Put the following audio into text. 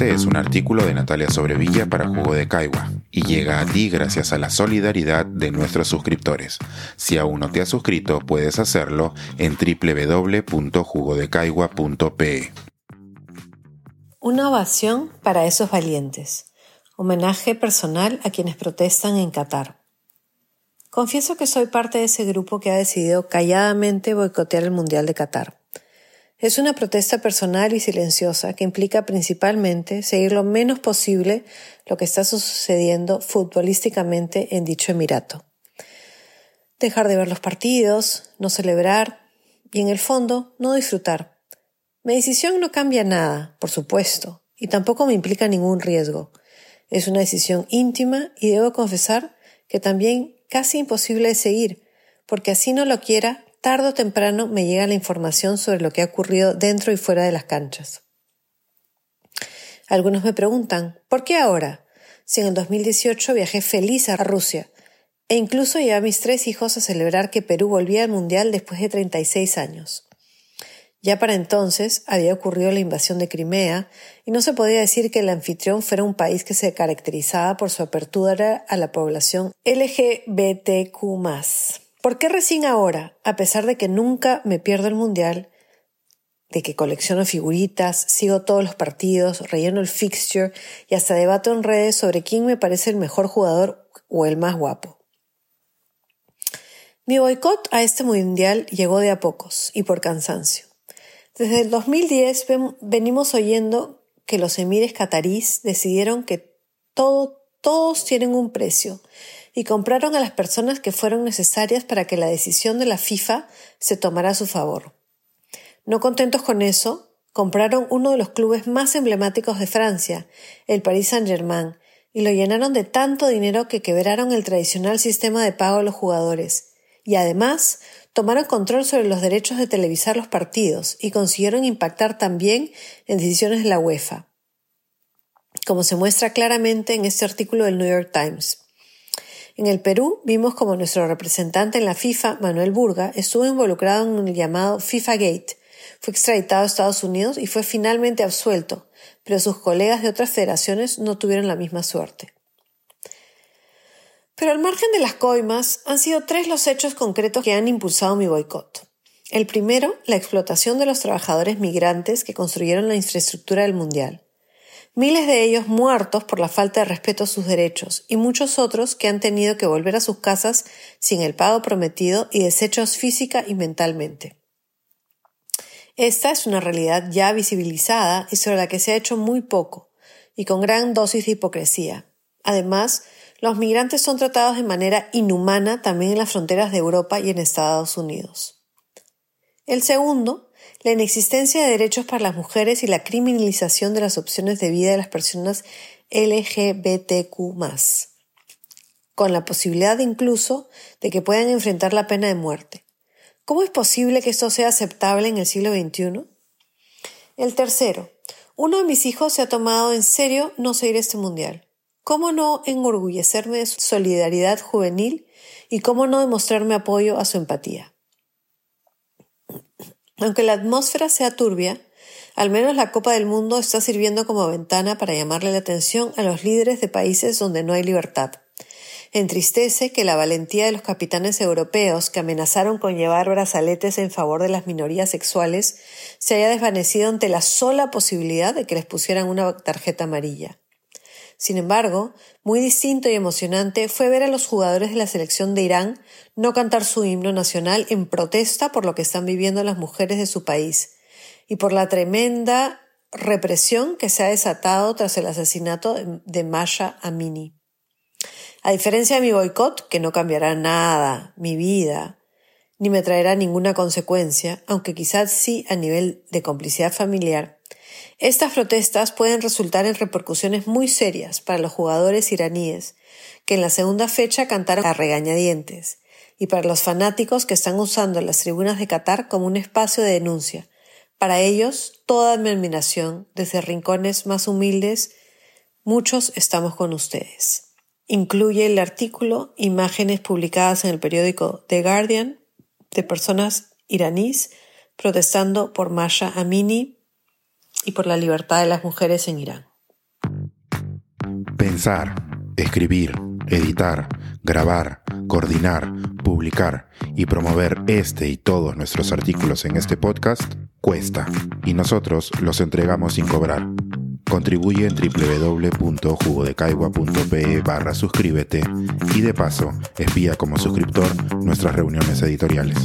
Este es un artículo de Natalia Sobrevilla para Jugo de Caigua y llega a ti gracias a la solidaridad de nuestros suscriptores. Si aún no te has suscrito, puedes hacerlo en www.jugodecaigua.pe. Una ovación para esos valientes. Homenaje personal a quienes protestan en Qatar. Confieso que soy parte de ese grupo que ha decidido calladamente boicotear el Mundial de Qatar. Es una protesta personal y silenciosa que implica principalmente seguir lo menos posible lo que está sucediendo futbolísticamente en dicho Emirato. Dejar de ver los partidos, no celebrar y en el fondo no disfrutar. Mi decisión no cambia nada, por supuesto, y tampoco me implica ningún riesgo. Es una decisión íntima y debo confesar que también casi imposible de seguir, porque así no lo quiera, tarde o temprano me llega la información sobre lo que ha ocurrido dentro y fuera de las canchas. Algunos me preguntan, ¿por qué ahora? Si en el 2018 viajé feliz a Rusia e incluso llevé a mis tres hijos a celebrar que Perú volvía al Mundial después de 36 años. Ya para entonces había ocurrido la invasión de Crimea y no se podía decir que el anfitrión fuera un país que se caracterizaba por su apertura a la población LGBTQ. ¿Por qué recién ahora, a pesar de que nunca me pierdo el mundial, de que colecciono figuritas, sigo todos los partidos, relleno el fixture y hasta debato en redes sobre quién me parece el mejor jugador o el más guapo? Mi boicot a este mundial llegó de a pocos y por cansancio. Desde el 2010 venimos oyendo que los emires catarís decidieron que todo, todos tienen un precio y compraron a las personas que fueron necesarias para que la decisión de la FIFA se tomara a su favor. No contentos con eso, compraron uno de los clubes más emblemáticos de Francia, el Paris Saint-Germain, y lo llenaron de tanto dinero que quebraron el tradicional sistema de pago a los jugadores. Y además, tomaron control sobre los derechos de televisar los partidos y consiguieron impactar también en decisiones de la UEFA, como se muestra claramente en este artículo del New York Times. En el Perú vimos como nuestro representante en la FIFA, Manuel Burga, estuvo involucrado en el llamado FIFA Gate. Fue extraditado a Estados Unidos y fue finalmente absuelto, pero sus colegas de otras federaciones no tuvieron la misma suerte. Pero al margen de las coimas, han sido tres los hechos concretos que han impulsado mi boicot. El primero, la explotación de los trabajadores migrantes que construyeron la infraestructura del Mundial miles de ellos muertos por la falta de respeto a sus derechos y muchos otros que han tenido que volver a sus casas sin el pago prometido y deshechos física y mentalmente. Esta es una realidad ya visibilizada y sobre la que se ha hecho muy poco, y con gran dosis de hipocresía. Además, los migrantes son tratados de manera inhumana también en las fronteras de Europa y en Estados Unidos. El segundo la inexistencia de derechos para las mujeres y la criminalización de las opciones de vida de las personas LGBTQ con la posibilidad incluso de que puedan enfrentar la pena de muerte. ¿Cómo es posible que esto sea aceptable en el siglo XXI? El tercero, uno de mis hijos se ha tomado en serio no seguir este mundial. ¿Cómo no enorgullecerme de su solidaridad juvenil y cómo no demostrarme apoyo a su empatía? Aunque la atmósfera sea turbia, al menos la Copa del Mundo está sirviendo como ventana para llamarle la atención a los líderes de países donde no hay libertad. Entristece que la valentía de los capitanes europeos que amenazaron con llevar brazaletes en favor de las minorías sexuales se haya desvanecido ante la sola posibilidad de que les pusieran una tarjeta amarilla. Sin embargo, muy distinto y emocionante fue ver a los jugadores de la selección de Irán no cantar su himno nacional en protesta por lo que están viviendo las mujeres de su país y por la tremenda represión que se ha desatado tras el asesinato de Masha Amini. A diferencia de mi boicot, que no cambiará nada, mi vida, ni me traerá ninguna consecuencia, aunque quizás sí a nivel de complicidad familiar, estas protestas pueden resultar en repercusiones muy serias para los jugadores iraníes, que en la segunda fecha cantaron a regañadientes, y para los fanáticos que están usando las tribunas de Qatar como un espacio de denuncia. Para ellos, toda mi admiración, desde rincones más humildes, muchos estamos con ustedes. Incluye el artículo imágenes publicadas en el periódico The Guardian de personas iraníes protestando por Masha Amini, y por la libertad de las mujeres en Irán. Pensar, escribir, editar, grabar, coordinar, publicar y promover este y todos nuestros artículos en este podcast cuesta y nosotros los entregamos sin cobrar. Contribuye en www.jugodecaigua.pe barra suscríbete y de paso espía como suscriptor nuestras reuniones editoriales.